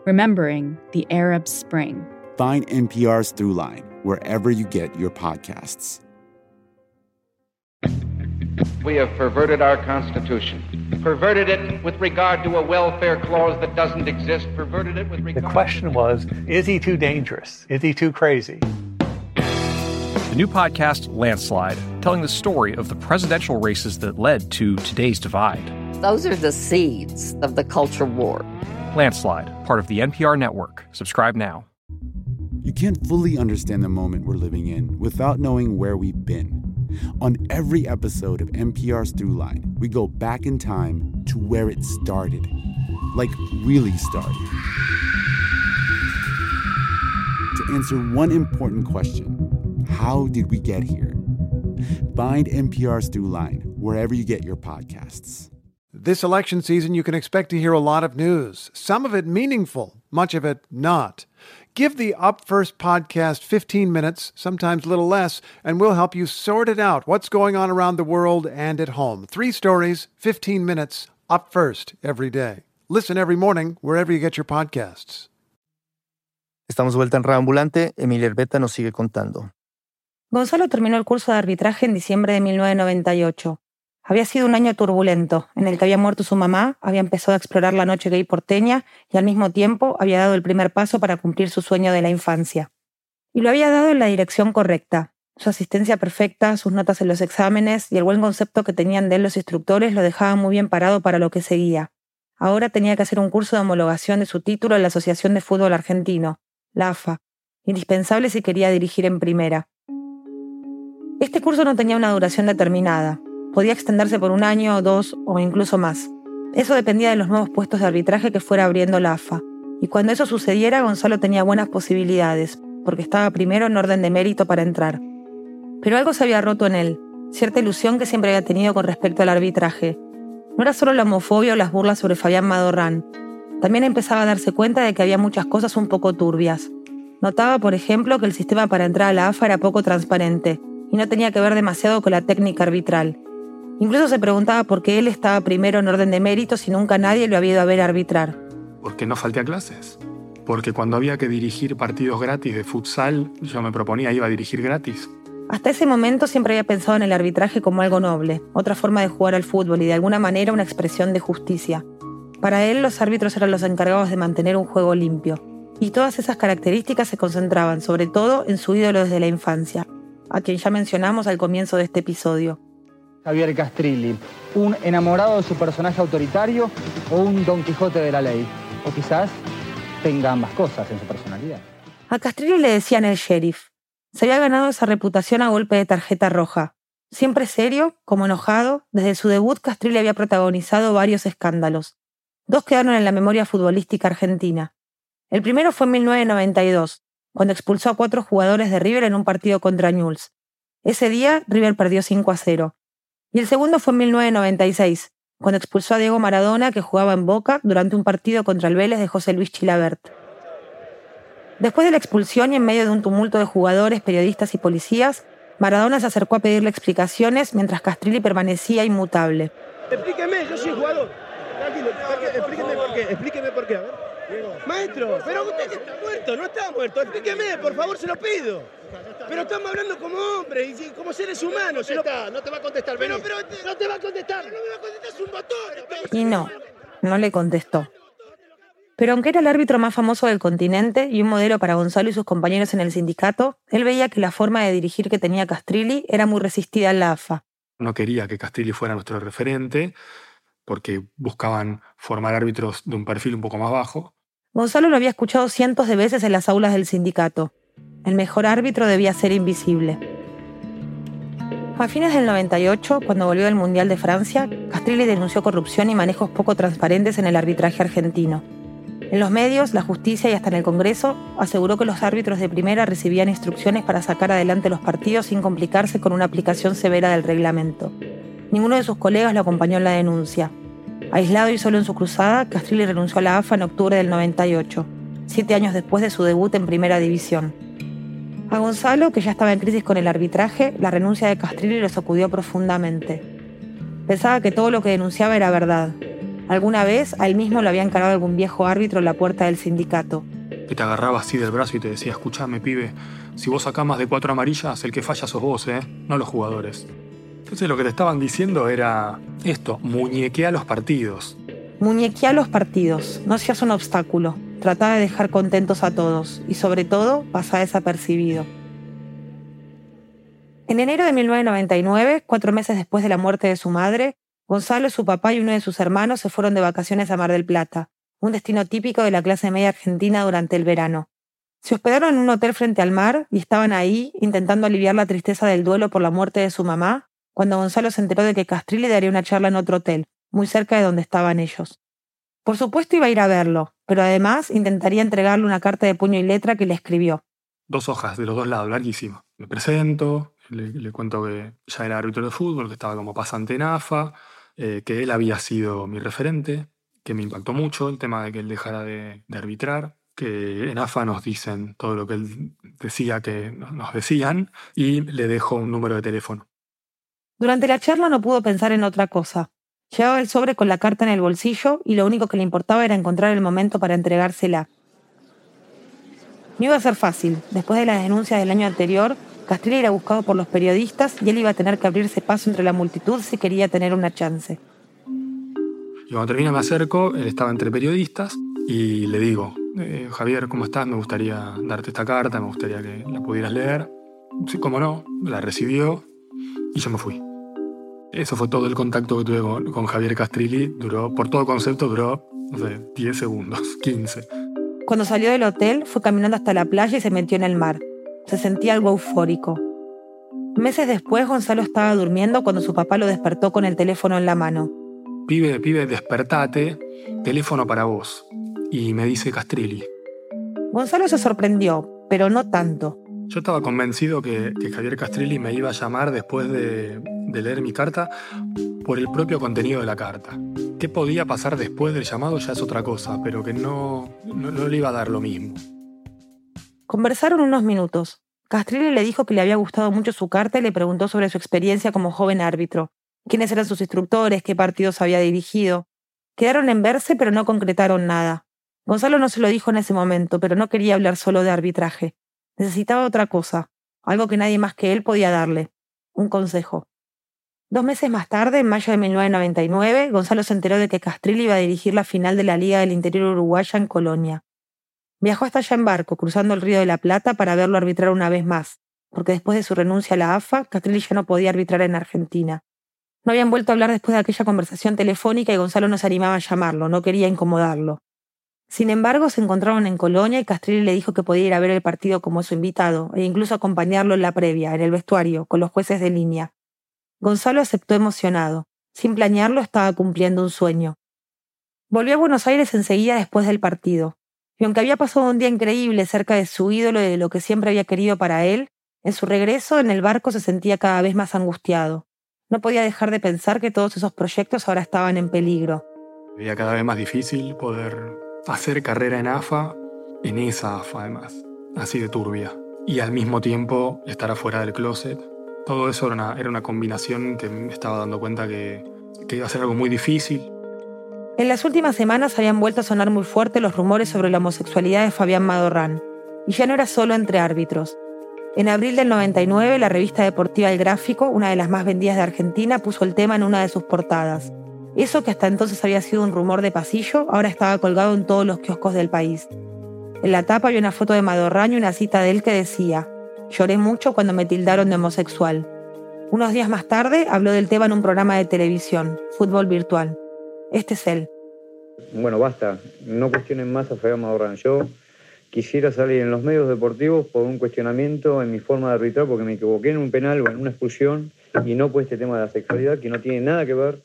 Speaker 15: Remembering the Arab Spring.
Speaker 13: Find NPR's Throughline wherever you get your podcasts.
Speaker 8: We have perverted our Constitution. Perverted it with regard to a welfare clause that doesn't exist. Perverted it with regard
Speaker 16: The question was is he too dangerous? Is he too crazy?
Speaker 7: The new podcast, Landslide, telling the story of the presidential races that led to today's divide.
Speaker 9: Those are the seeds of the culture war.
Speaker 7: Landslide, part of the NPR network. Subscribe now.
Speaker 13: You can't fully understand the moment we're living in without knowing where we've been. On every episode of NPR's Throughline, we go back in time to where it started. Like, really started. To answer one important question How did we get here? Find NPR's Throughline wherever you get your podcasts.
Speaker 17: This election season, you can expect to hear a lot of news, some of it meaningful, much of it not. Give the Up First podcast 15 minutes, sometimes a little less, and we'll help you sort it out what's going on around the world and at home. Three stories, 15 minutes, Up First every day. Listen every morning wherever you get your podcasts.
Speaker 2: Estamos vuelta en Reambulante. Emilia Herbeta nos sigue contando.
Speaker 10: Gonzalo terminó el curso de arbitraje en diciembre de 1998. Había sido un año turbulento, en el que había muerto su mamá, había empezado a explorar la noche gay porteña y al mismo tiempo había dado el primer paso para cumplir su sueño de la infancia. Y lo había dado en la dirección correcta. Su asistencia perfecta, sus notas en los exámenes y el buen concepto que tenían de él los instructores lo dejaban muy bien parado para lo que seguía. Ahora tenía que hacer un curso de homologación de su título en la Asociación de Fútbol Argentino, la AFA, indispensable si quería dirigir en primera. Este curso no tenía una duración determinada, podía extenderse por un año, dos o incluso más. Eso dependía de los nuevos puestos de arbitraje que fuera abriendo la AFA, y cuando eso sucediera Gonzalo tenía buenas posibilidades, porque estaba primero en orden de mérito para entrar. Pero algo se había roto en él, cierta ilusión que siempre había tenido con respecto al arbitraje. No era solo la homofobia o las burlas sobre Fabián Madorrán, también empezaba a darse cuenta de que había muchas cosas un poco turbias. Notaba, por ejemplo, que el sistema para entrar a la AFA era poco transparente y no tenía que ver demasiado con la técnica arbitral. Incluso se preguntaba por qué él estaba primero en orden de méritos y nunca nadie lo había ido a ver arbitrar.
Speaker 3: Porque no falté a clases. Porque cuando había que dirigir partidos gratis de futsal, yo me proponía iba a dirigir gratis.
Speaker 10: Hasta ese momento siempre había pensado en el arbitraje como algo noble, otra forma de jugar al fútbol y de alguna manera una expresión de justicia. Para él los árbitros eran los encargados de mantener un juego limpio, y todas esas características se concentraban sobre todo en su ídolo desde la infancia, a quien ya mencionamos al comienzo de este episodio,
Speaker 18: Javier Castrilli, un enamorado de su personaje autoritario o un Don Quijote de la ley, o quizás tenga ambas cosas en su personalidad.
Speaker 10: A Castrilli le decían el sheriff. Se había ganado esa reputación a golpe de tarjeta roja. Siempre serio, como enojado, desde su debut Castrilli había protagonizado varios escándalos. Dos quedaron en la memoria futbolística argentina. El primero fue en 1992, cuando expulsó a cuatro jugadores de River en un partido contra Newell's. Ese día River perdió 5 a 0. Y el segundo fue en 1996, cuando expulsó a Diego Maradona, que jugaba en Boca, durante un partido contra el Vélez de José Luis Chilabert. Después de la expulsión y en medio de un tumulto de jugadores, periodistas y policías, Maradona se acercó a pedirle explicaciones mientras Castrilli permanecía inmutable.
Speaker 19: Explíqueme, yo soy jugador. Tranquilo, explíqueme por qué, explíqueme por qué. Maestro, pero usted está muerto, no está muerto. Explíqueme, por favor, se lo pido. Pero estamos hablando como hombres y como seres humanos. No, no te va a contestar, pero, pero no te va a contestar. No me va a contestar, es un botón.
Speaker 10: Y no, no le contestó. Pero aunque era el árbitro más famoso del continente y un modelo para Gonzalo y sus compañeros en el sindicato, él veía que la forma de dirigir que tenía Castrilli era muy resistida a la AFA.
Speaker 3: No quería que Castrilli fuera nuestro referente porque buscaban formar árbitros de un perfil un poco más bajo.
Speaker 10: Gonzalo lo había escuchado cientos de veces en las aulas del sindicato. El mejor árbitro debía ser invisible. A fines del 98, cuando volvió del Mundial de Francia, Castrilli denunció corrupción y manejos poco transparentes en el arbitraje argentino. En los medios, la justicia y hasta en el Congreso aseguró que los árbitros de primera recibían instrucciones para sacar adelante los partidos sin complicarse con una aplicación severa del reglamento. Ninguno de sus colegas lo acompañó en la denuncia. Aislado y solo en su cruzada, Castrilli renunció a la AFA en octubre del 98, siete años después de su debut en Primera División. A Gonzalo, que ya estaba en crisis con el arbitraje, la renuncia de Castrilli lo sacudió profundamente. Pensaba que todo lo que denunciaba era verdad. Alguna vez a él mismo lo había encarado algún viejo árbitro en la puerta del sindicato.
Speaker 3: Que te agarraba así del brazo y te decía, escúchame, pibe, si vos sacás más de cuatro amarillas, el que falla sos vos, ¿eh? No los jugadores. Entonces lo que te estaban diciendo era esto, muñequea los partidos.
Speaker 10: Muñequea los partidos, no seas un obstáculo. Trata de dejar contentos a todos y sobre todo pasa desapercibido. En enero de 1999, cuatro meses después de la muerte de su madre, Gonzalo, su papá y uno de sus hermanos se fueron de vacaciones a Mar del Plata, un destino típico de la clase media argentina durante el verano. Se hospedaron en un hotel frente al mar y estaban ahí intentando aliviar la tristeza del duelo por la muerte de su mamá, cuando Gonzalo se enteró de que Castrilli daría una charla en otro hotel, muy cerca de donde estaban ellos. Por supuesto iba a ir a verlo, pero además intentaría entregarle una carta de puño y letra que le escribió.
Speaker 3: Dos hojas de los dos lados, larguísimo. Me presento, le, cuento que ya era árbitro de fútbol, que estaba como pasante en AFA, eh, que él había sido mi referente, que me impactó mucho el tema de que él dejara de, arbitrar, que en AFA nos dicen todo lo que él decía que nos decían, y le dejo un número de teléfono.
Speaker 10: Durante la charla no pudo pensar en otra cosa. Llevaba el sobre con la carta en el bolsillo y lo único que le importaba era encontrar el momento para entregársela. No iba a ser fácil. Después de la denuncia del año anterior, Castrilli era buscado por los periodistas y él iba a tener que abrirse paso entre la multitud si quería tener una chance.
Speaker 3: Y cuando termina me acerco, él estaba entre periodistas y le digo, eh, Javier, ¿cómo estás? Me gustaría darte esta carta, me gustaría que la pudieras leer. Sí, cómo no, la recibió y yo me fui. Eso fue todo el contacto que tuve con, Javier Castrilli. Duró, por todo concepto, duró, no sé, 10 segundos, (laughs) 15.
Speaker 10: Cuando salió del hotel, fue caminando hasta la playa y se metió en el mar. Se sentía algo eufórico. Meses después, Gonzalo estaba durmiendo cuando su papá lo despertó con el teléfono en la mano.
Speaker 3: Pibe, pibe, despertate, teléfono para vos. Y me dice Castrilli.
Speaker 10: Gonzalo se sorprendió, pero no tanto.
Speaker 3: Yo estaba convencido que, Javier Castrilli me iba a llamar después de, leer mi carta por el propio contenido de la carta. ¿Qué podía pasar después del llamado ya es otra cosa, pero que no, no, no le iba a dar lo mismo?
Speaker 10: Conversaron unos minutos. Castrilli le dijo que le había gustado mucho su carta y le preguntó sobre su experiencia como joven árbitro, quiénes eran sus instructores, qué partidos había dirigido. Quedaron en verse, pero no concretaron nada. Gonzalo no se lo dijo en ese momento, pero no quería hablar solo de arbitraje. Necesitaba otra cosa, algo que nadie más que él podía darle, un consejo. Dos meses más tarde, en mayo de 1999, Gonzalo se enteró de que Castrilli iba a dirigir la final de la Liga del Interior Uruguaya en Colonia. Viajó hasta allá en barco, cruzando el Río de la Plata para verlo arbitrar una vez más, porque después de su renuncia a la AFA, Castrilli ya no podía arbitrar en Argentina. No habían vuelto a hablar después de aquella conversación telefónica y Gonzalo no se animaba a llamarlo, no quería incomodarlo. Sin embargo, se encontraron en Colonia y Castrilli le dijo que podía ir a ver el partido como su invitado e incluso acompañarlo en la previa, en el vestuario, con los jueces de línea. Gonzalo aceptó emocionado. Sin planearlo, estaba cumpliendo un sueño. Volvió a Buenos Aires enseguida después del partido. Y aunque había pasado un día increíble cerca de su ídolo y de lo que siempre había querido para él, en su regreso en el barco se sentía cada vez más angustiado. No podía dejar de pensar que todos esos proyectos ahora estaban en peligro.
Speaker 3: Veía cada vez más difícil poder hacer carrera en AFA, en esa AFA además, así de turbia. Y al mismo tiempo estar afuera del closet. Todo eso era una, combinación que me estaba dando cuenta que, iba a ser algo muy difícil.
Speaker 10: En las últimas semanas habían vuelto a sonar muy fuerte los rumores sobre la homosexualidad de Fabián Madorrán. Y ya no era solo entre árbitros. En abril del 99, la revista deportiva El Gráfico, una de las más vendidas de Argentina, puso el tema en una de sus portadas. Eso que hasta entonces había sido un rumor de pasillo, ahora estaba colgado en todos los kioscos del país. En la tapa había una foto de Madorraño y una cita de él que decía, lloré mucho cuando me tildaron de homosexual. Unos días más tarde habló del tema en un programa de televisión, Fútbol Virtual. Este es él.
Speaker 20: Bueno, basta, no cuestionen más a Fabián Madorraño. Yo quisiera salir en los medios deportivos por un cuestionamiento en mi forma de arbitrar porque me equivoqué en un penal o en una expulsión y no por este tema de la sexualidad que no tiene nada que ver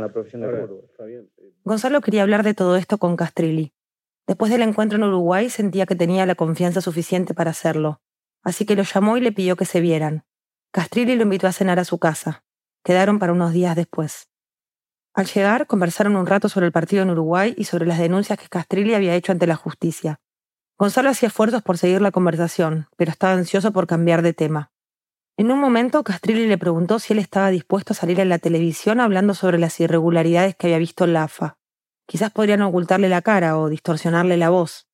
Speaker 20: la profesión de
Speaker 10: eh. Gonzalo quería hablar de todo esto con Castrilli. Después del encuentro en Uruguay sentía que tenía la confianza suficiente para hacerlo, así que lo llamó y le pidió que se vieran. Castrilli lo invitó a cenar a su casa. Quedaron para unos días después. Al llegar, conversaron un rato sobre el partido en Uruguay y sobre las denuncias que Castrilli había hecho ante la justicia. Gonzalo hacía esfuerzos por seguir la conversación, pero estaba ansioso por cambiar de tema. En un momento, Castrilli le preguntó si él estaba dispuesto a salir en la televisión hablando sobre las irregularidades que había visto en la AFA. Quizás podrían ocultarle la cara o distorsionarle la voz.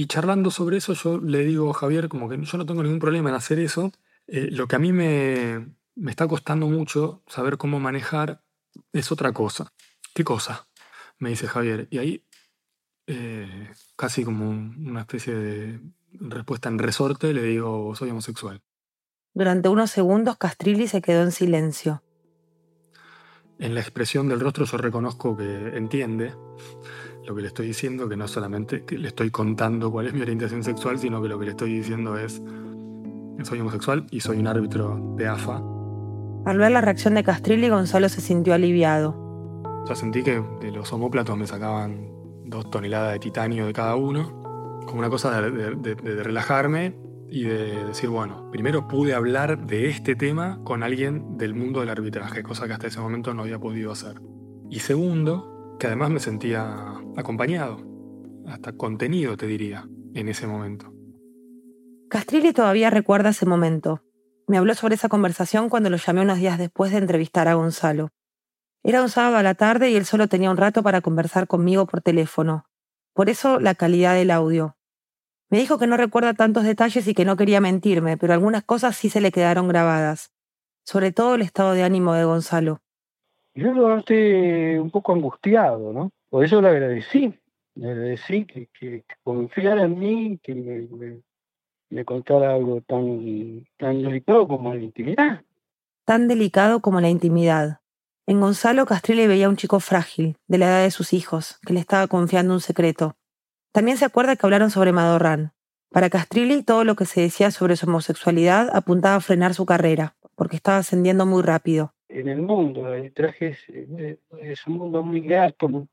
Speaker 3: Y charlando sobre eso, yo le digo a Javier como que yo no tengo ningún problema en hacer eso. Eh, lo que a mí me, me está costando mucho saber cómo manejar es otra cosa. ¿Qué cosa? Me dice Javier. Y ahí, eh, casi como una especie de respuesta en resorte, le digo, soy homosexual.
Speaker 10: Durante unos segundos Castrilli se quedó en silencio.
Speaker 3: En la expresión del rostro yo reconozco que entiende lo que le estoy diciendo, que no solamente que le estoy contando cuál es mi orientación sexual, sino que lo que le estoy diciendo es soy homosexual y soy un árbitro de AFA.
Speaker 10: Al ver la reacción de Castrilli, Gonzalo se sintió aliviado.
Speaker 3: Ya sentí que de los homóplatos me sacaban dos toneladas de titanio de cada uno, como una cosa de relajarme y de decir, bueno, primero pude hablar de este tema con alguien del mundo del arbitraje, cosa que hasta ese momento no había podido hacer. Y segundo, que además me sentía acompañado, hasta contenido, te diría, en ese momento.
Speaker 10: Castrilli todavía recuerda ese momento. Me habló sobre esa conversación cuando lo llamé unos días después de entrevistar a Gonzalo. Era un sábado a la tarde y él solo tenía un rato para conversar conmigo por teléfono. Por eso la calidad del audio, me dijo que no recuerda tantos detalles y que no quería mentirme, pero algunas cosas sí se le quedaron grabadas. Sobre todo el estado de ánimo de Gonzalo.
Speaker 21: Yo lo noté un poco angustiado, ¿no? Por eso le agradecí. de decir que, confiara en mí, que me, contara algo tan, delicado como la intimidad.
Speaker 10: Tan delicado como la intimidad. En Gonzalo Castrilli veía un chico frágil, de la edad de sus hijos, que le estaba confiando un secreto. También se acuerda que hablaron sobre Madorrán. Para Castrilli, todo lo que se decía sobre su homosexualidad apuntaba a frenar su carrera, porque estaba ascendiendo muy rápido.
Speaker 21: En el mundo, el traje es, es un mundo muy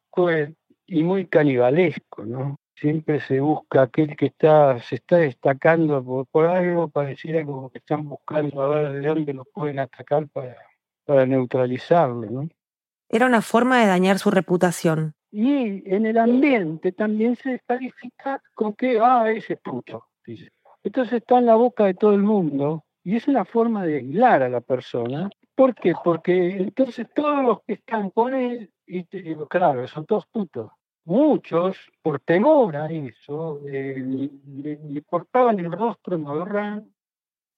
Speaker 21: cruel y muy canibalesco, ¿no? Siempre se busca aquel que está, se está destacando por, por algo, pareciera como que están buscando a ver de dónde lo pueden atacar para, para neutralizarlo, ¿no?
Speaker 10: Era una forma de dañar su reputación.
Speaker 21: Y en el ambiente también se descalifica con que, ah, ese puto, dice. Entonces está en la boca de todo el mundo y es una forma de aislar a la persona. ¿Por qué? Porque entonces todos los que están con él, y, y claro, son todos putos. Muchos, por temor a eso, eh, le, le, cortaban el rostro, no agarran.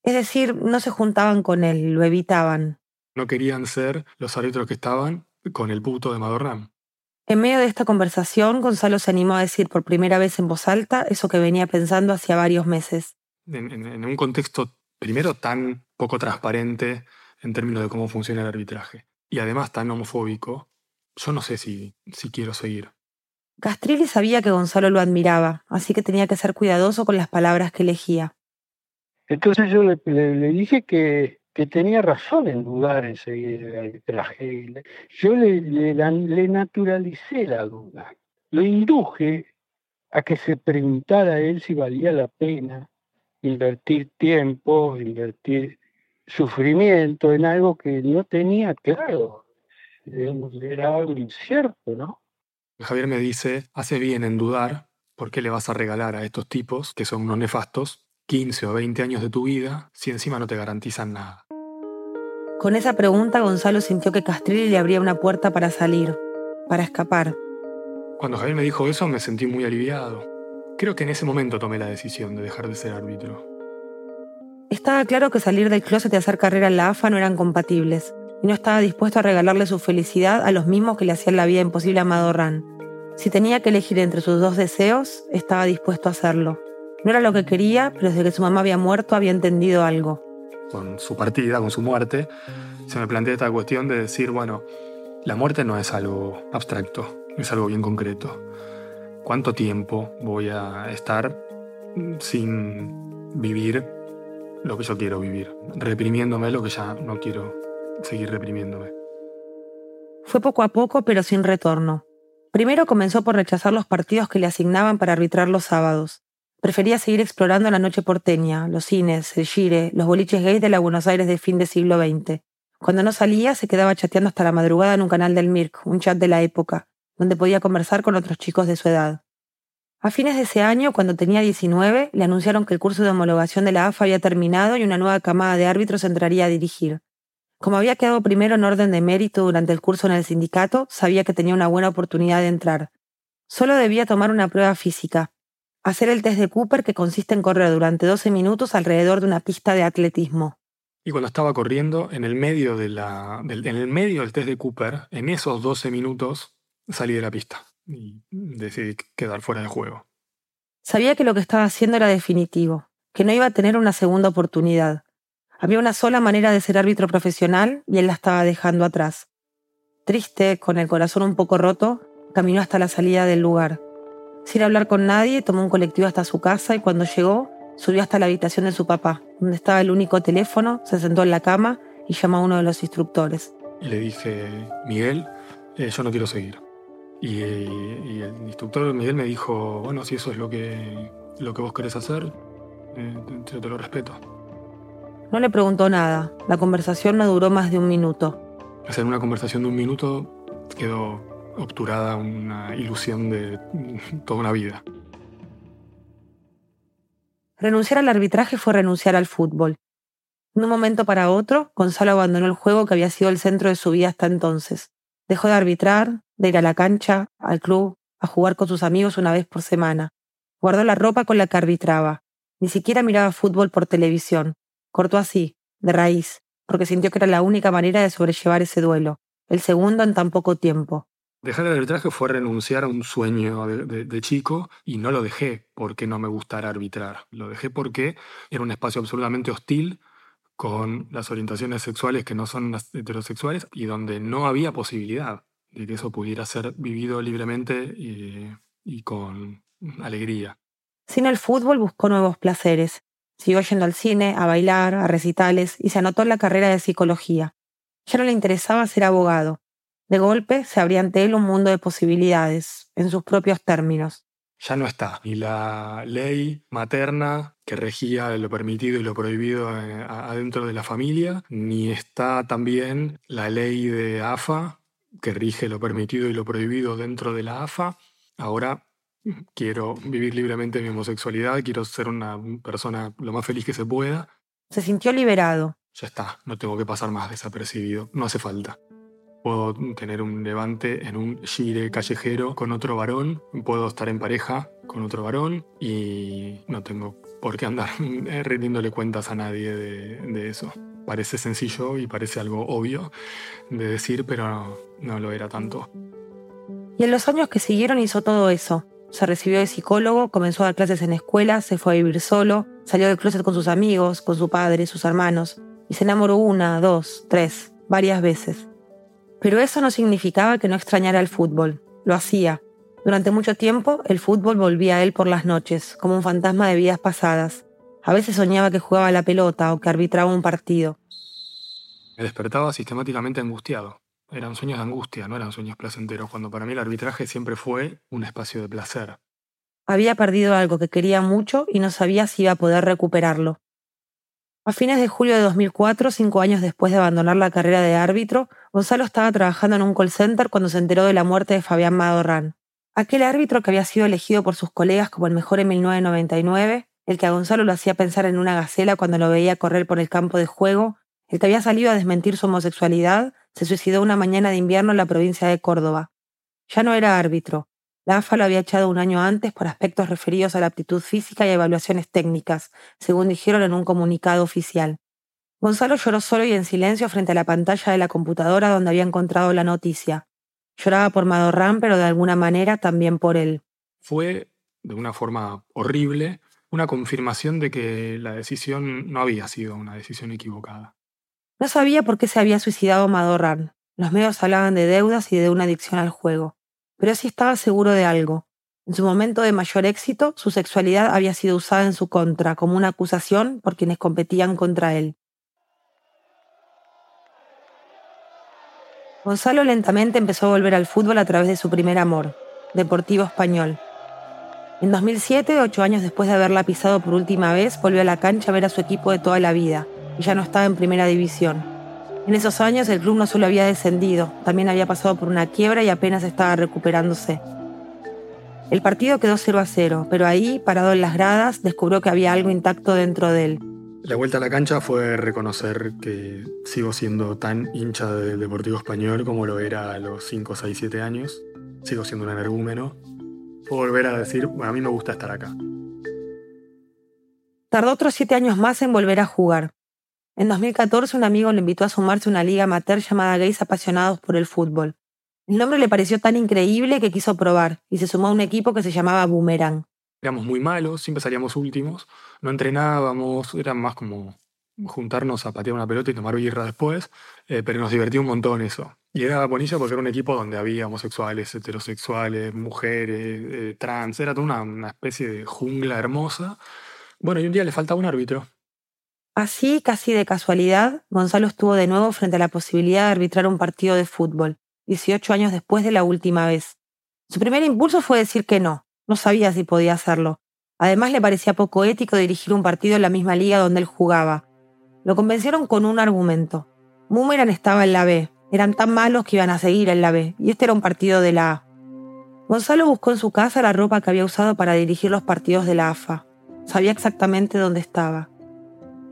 Speaker 10: Es decir, no se juntaban con él, lo evitaban.
Speaker 3: No querían ser los árbitros que estaban con el puto de Madorram.
Speaker 10: En medio de esta conversación, Gonzalo se animó a decir por primera vez en voz alta eso que venía pensando hacía varios meses.
Speaker 3: En, en, en un contexto, primero, tan poco transparente en términos de cómo funciona el arbitraje, y además tan homofóbico, yo no sé si, si quiero seguir.
Speaker 10: Castrilli sabía que Gonzalo lo admiraba, así que tenía que ser cuidadoso con las palabras que elegía.
Speaker 21: Entonces yo le, le, le dije que, que, tenía razón en dudar en seguir el arbitraje. Yo le, le, naturalicé la duda. Lo induje a que se preguntara a él si valía la pena invertir tiempo, invertir sufrimiento en algo que no tenía claro. Era algo incierto, ¿no?
Speaker 3: Javier me dice, hace bien en dudar por qué le vas a regalar a estos tipos, que son unos nefastos, 15 o 20 años de tu vida si encima no te garantizan nada.
Speaker 10: Con esa pregunta Gonzalo sintió que Castrilli le abría una puerta para salir, para escapar.
Speaker 3: Cuando Javier me dijo eso me sentí muy aliviado. Creo que en ese momento tomé la decisión de dejar de ser árbitro.
Speaker 10: Estaba claro que salir del closet y hacer carrera en la AFA no eran compatibles, y no estaba dispuesto a regalarle su felicidad a los mismos que le hacían la vida imposible a Madorran. Si tenía que elegir entre sus dos deseos, estaba dispuesto a hacerlo. No era lo que quería, pero desde que su mamá había muerto había entendido algo.
Speaker 3: Con su partida, con su muerte, se me plantea esta cuestión de decir, bueno, la muerte no es algo abstracto, es algo bien concreto. ¿Cuánto tiempo voy a estar sin vivir lo que yo quiero vivir, reprimiéndome lo que ya no quiero seguir reprimiéndome.
Speaker 10: Fue poco a poco, pero sin retorno. Primero comenzó por rechazar los partidos que le asignaban para arbitrar los sábados. Prefería seguir explorando la noche porteña, los cines, el gire, los boliches gays de la Buenos Aires de fin de siglo XX. Cuando no salía, se quedaba chateando hasta la madrugada en un canal del MIRC, un chat de la época, donde podía conversar con otros chicos de su edad. A fines de ese año, cuando tenía 19, le anunciaron que el curso de homologación de la AFA había terminado y una nueva camada de árbitros entraría a dirigir. Como había quedado primero en orden de mérito durante el curso en el sindicato, sabía que tenía una buena oportunidad de entrar. Solo debía tomar una prueba física, hacer el test de Cooper que consiste en correr durante 12 minutos alrededor de una pista de atletismo.
Speaker 3: Y cuando estaba corriendo, en el medio, del, en el medio del test de Cooper, en esos 12 minutos, salí de la pista y decidí quedar fuera de juego.
Speaker 10: Sabía que lo que estaba haciendo era definitivo, que no iba a tener una segunda oportunidad. Había una sola manera de ser árbitro profesional y él la estaba dejando atrás. Triste, con el corazón un poco roto, caminó hasta la salida del lugar. Sin hablar con nadie, tomó un colectivo hasta su casa y cuando llegó, subió hasta la habitación de su papá, donde estaba el único teléfono, se sentó en la cama y llamó a uno de los instructores.
Speaker 3: Y le dije, Miguel, eh, yo no quiero seguir. Y, eh, y, el instructor Miguel me dijo, bueno, si eso es lo que, lo que vos querés hacer, eh, yo te lo respeto.
Speaker 10: No le preguntó nada. La conversación no duró más de un minuto.
Speaker 3: Hacer una conversación de un minuto quedó obturada una ilusión de (laughs) toda una vida.
Speaker 10: Renunciar al arbitraje fue renunciar al fútbol. De un momento para otro, Gonzalo abandonó el juego que había sido el centro de su vida hasta entonces. Dejó de arbitrar, de ir a la cancha, al club, a jugar con sus amigos una vez por semana. Guardó la ropa con la que arbitraba. Ni siquiera miraba fútbol por televisión. Cortó así, de raíz, porque sintió que era la única manera de sobrellevar ese duelo, el segundo en tan poco tiempo.
Speaker 3: Dejar el arbitraje fue renunciar a un sueño de, chico y no lo dejé porque no me gustara arbitrar. Lo dejé porque era un espacio absolutamente hostil con las orientaciones sexuales que no son las heterosexuales y donde no había posibilidad de que eso pudiera ser vivido libremente y, y con alegría.
Speaker 10: Sin el fútbol buscó nuevos placeres. Siguió yendo al cine, a bailar, a recitales y se anotó en la carrera de psicología. Ya no le interesaba ser abogado. De golpe se abría ante él un mundo de posibilidades, en sus propios términos.
Speaker 3: Ya no está ni la ley materna que regía lo permitido y lo prohibido eh, adentro de la familia, ni está también la ley de AFA que rige lo permitido y lo prohibido dentro de la AFA. Ahora quiero vivir libremente mi homosexualidad, quiero ser una persona lo más feliz que se pueda.
Speaker 10: Se sintió liberado.
Speaker 3: Ya está, no tengo que pasar más desapercibido, no hace falta. Puedo tener un levante en un gire callejero con otro varón, puedo estar en pareja con otro varón y no tengo por qué andar (laughs) rindiéndole cuentas a nadie de, eso. Parece sencillo y parece algo obvio de decir, pero no lo era tanto.
Speaker 10: Y en los años que siguieron hizo todo eso. Se recibió de psicólogo, comenzó a dar clases en escuela, se fue a vivir solo, salió del closet con sus amigos, con su padre, sus hermanos, y se enamoró una, dos, tres, varias veces. Pero eso no significaba que no extrañara el fútbol. Lo hacía. Durante mucho tiempo, el fútbol volvía a él por las noches, como un fantasma de vidas pasadas. A veces soñaba que jugaba la pelota o que arbitraba un partido.
Speaker 3: Me despertaba sistemáticamente angustiado. Eran sueños de angustia, no eran sueños placenteros, cuando para mí el arbitraje siempre fue un espacio de placer.
Speaker 10: Había perdido algo que quería mucho y no sabía si iba a poder recuperarlo. A fines de julio de 2004, cinco años después de abandonar la carrera de árbitro, Gonzalo estaba trabajando en un call center cuando se enteró de la muerte de Fabián Madorrán. Aquel árbitro que había sido elegido por sus colegas como el mejor en 1999, el que a Gonzalo lo hacía pensar en una gacela cuando lo veía correr por el campo de juego, el que había salido a desmentir su homosexualidad, se suicidó una mañana de invierno en la provincia de Córdoba. Ya no era árbitro. La AFA lo había echado un año antes por aspectos referidos a la aptitud física y evaluaciones técnicas, según dijeron en un comunicado oficial. Gonzalo lloró solo y en silencio frente a la pantalla de la computadora donde había encontrado la noticia. Lloraba por Madorrán, pero de alguna manera también por él.
Speaker 3: Fue, de una forma horrible, una confirmación de que la decisión no había sido una decisión equivocada.
Speaker 10: No sabía por qué se había suicidado Madorrán. Los medios hablaban de deudas y de una adicción al juego. Pero sí estaba seguro de algo. En su momento de mayor éxito, su sexualidad había sido usada en su contra como una acusación por quienes competían contra él. Gonzalo lentamente empezó a volver al fútbol a través de su primer amor, Deportivo Español. En 2007, ocho años después de haberla pisado por última vez, volvió a la cancha a ver a su equipo de toda la vida, y ya no estaba en primera división. En esos años el club no solo había descendido, también había pasado por una quiebra y apenas estaba recuperándose. El partido quedó 0 a 0, pero ahí, parado en las gradas, descubrió que había algo intacto dentro de él.
Speaker 3: La vuelta a la cancha fue reconocer que sigo siendo tan hincha del Deportivo Español como lo era a los 5, 6, 7 años. Sigo siendo un energúmeno. Fue volver a decir, bueno, a mí me gusta estar acá.
Speaker 10: Tardó otros siete años más en volver a jugar. En 2014 un amigo lo invitó a sumarse a una liga amateur llamada Gays Apasionados por el Fútbol. El nombre le pareció tan increíble que quiso probar y se sumó a un equipo que se llamaba Boomerang.
Speaker 3: Éramos muy malos, siempre salíamos últimos, no entrenábamos, era más como juntarnos a patear una pelota y tomar birra después, eh, pero nos divertía un montón eso. Y era bonito porque era un equipo donde había homosexuales, heterosexuales, mujeres, eh, trans, era toda una, una especie de jungla hermosa. Bueno, y un día le faltaba un árbitro.
Speaker 10: Así, casi de casualidad, Gonzalo estuvo de nuevo frente a la posibilidad de arbitrar un partido de fútbol, 18 años después de la última vez. Su primer impulso fue decir que no, no sabía si podía hacerlo. Además le parecía poco ético dirigir un partido en la misma liga donde él jugaba. Lo convencieron con un argumento. Boomerang estaba en la B, eran tan malos que iban a seguir en la B, y este era un partido de la A. Gonzalo buscó en su casa la ropa que había usado para dirigir los partidos de la AFA. Sabía exactamente dónde estaba.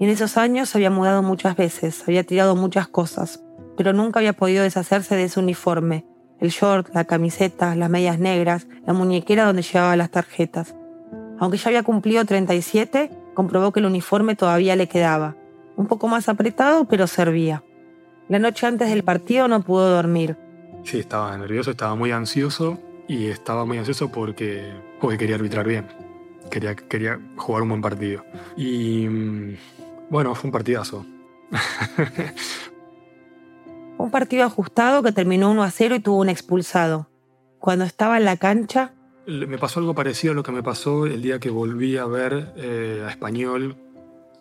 Speaker 10: en esos años se había mudado muchas veces, había tirado muchas cosas, pero nunca había podido deshacerse de ese uniforme, el short, la camiseta, las medias negras, la muñequera donde llevaba las tarjetas. Aunque ya había cumplido 37, comprobó que el uniforme todavía le quedaba. Un poco más apretado, pero servía. La noche antes del partido no pudo dormir.
Speaker 3: Sí, estaba nervioso, estaba muy ansioso y estaba muy ansioso porque, porque quería arbitrar bien. Quería, quería jugar un buen partido. Y mm, bueno, fue un partidazo. (laughs)
Speaker 10: un partido ajustado que terminó 1 a 0 y tuvo un expulsado. Cuando estaba en la cancha...
Speaker 3: Me pasó algo parecido a lo que me pasó el día que volví a ver eh, a Español,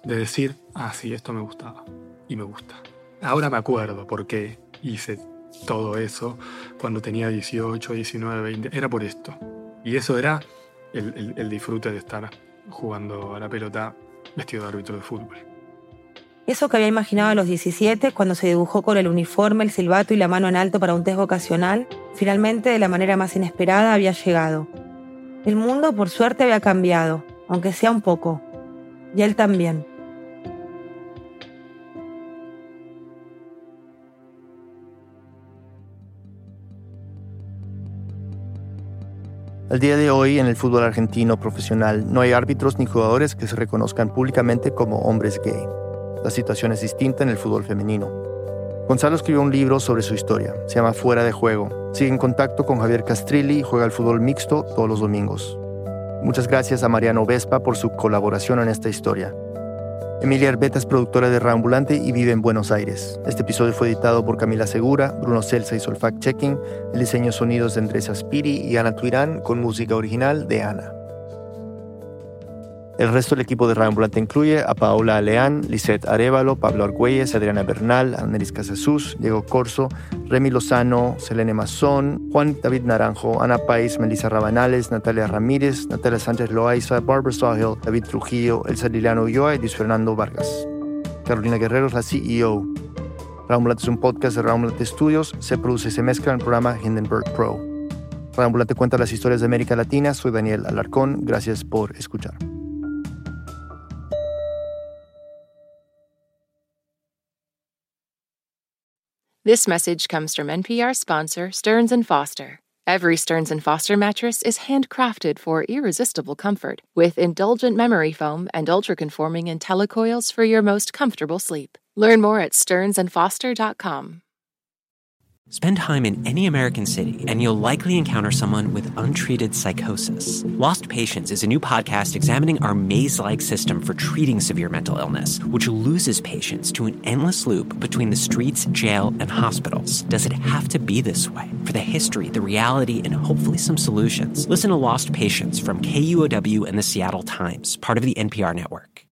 Speaker 3: de decir, ah, sí, esto me gustaba y me gusta. Ahora me acuerdo por qué hice todo eso cuando tenía 18, 19, 20. Era por esto. Y eso era el, disfrute de estar jugando a la pelota vestido de árbitro de fútbol.
Speaker 10: Eso que había imaginado a los 17 cuando se dibujó con el uniforme, el silbato y la mano en alto para un test vocacional, finalmente de la manera más inesperada había llegado. El mundo por suerte había cambiado, aunque sea un poco. Y él también.
Speaker 2: Al día de hoy, en el fútbol argentino profesional, no hay árbitros ni jugadores que se reconozcan públicamente como hombres gay. La situación es distinta en el fútbol femenino. Gonzalo escribió un libro sobre su historia. Se llama Fuera de Juego. Sigue en contacto con Javier Castrilli y juega al fútbol mixto todos los domingos. Muchas gracias a Mariano Vespa por su colaboración en esta historia. Emilia Herbeta es productora de Reambulante y vive en Buenos Aires. Este episodio fue editado por Camila Segura, Bruno Celsa y Solfac Checking, el diseño sonidos de Andrés Aspiri y Ana Tuirán con música original de Ana. El resto del equipo de Radio incluye a Paola Aleán, Lisette Arevalo, Pablo Argüelles, Adriana Bernal, Annelies Casasús, Diego Corso, Remy Lozano, Selene Mazón, Juan David Naranjo, Ana País, Melissa Rabanales, Natalia Ramírez, Natalia Sánchez Loaiza, Barbara Sawhill, David Trujillo, Elsa Liliano Ulloa y Luis Fernando Vargas. Carolina Guerrero es la CEO. Radio es un podcast de Radio Studios, se produce y se mezcla en el programa Hindenburg Pro. Radio cuenta las historias de América Latina, soy Daniel Alarcón, gracias por escuchar.
Speaker 6: This message comes from NPR sponsor Stearns & Foster. Every Stearns & Foster mattress is handcrafted for irresistible comfort with indulgent memory foam and ultra-conforming IntelliCoils for your most comfortable sleep. Learn more at stearnsandfoster.com.
Speaker 22: Spend time in any American city, and you'll likely encounter someone with untreated psychosis. Lost Patients is a new podcast examining our maze like system for treating severe mental illness, which loses patients to an endless loop between the streets, jail, and hospitals. Does it have to be this way? For the history, the reality, and hopefully some solutions, listen to Lost Patients from KUOW and the Seattle Times, part of the NPR network.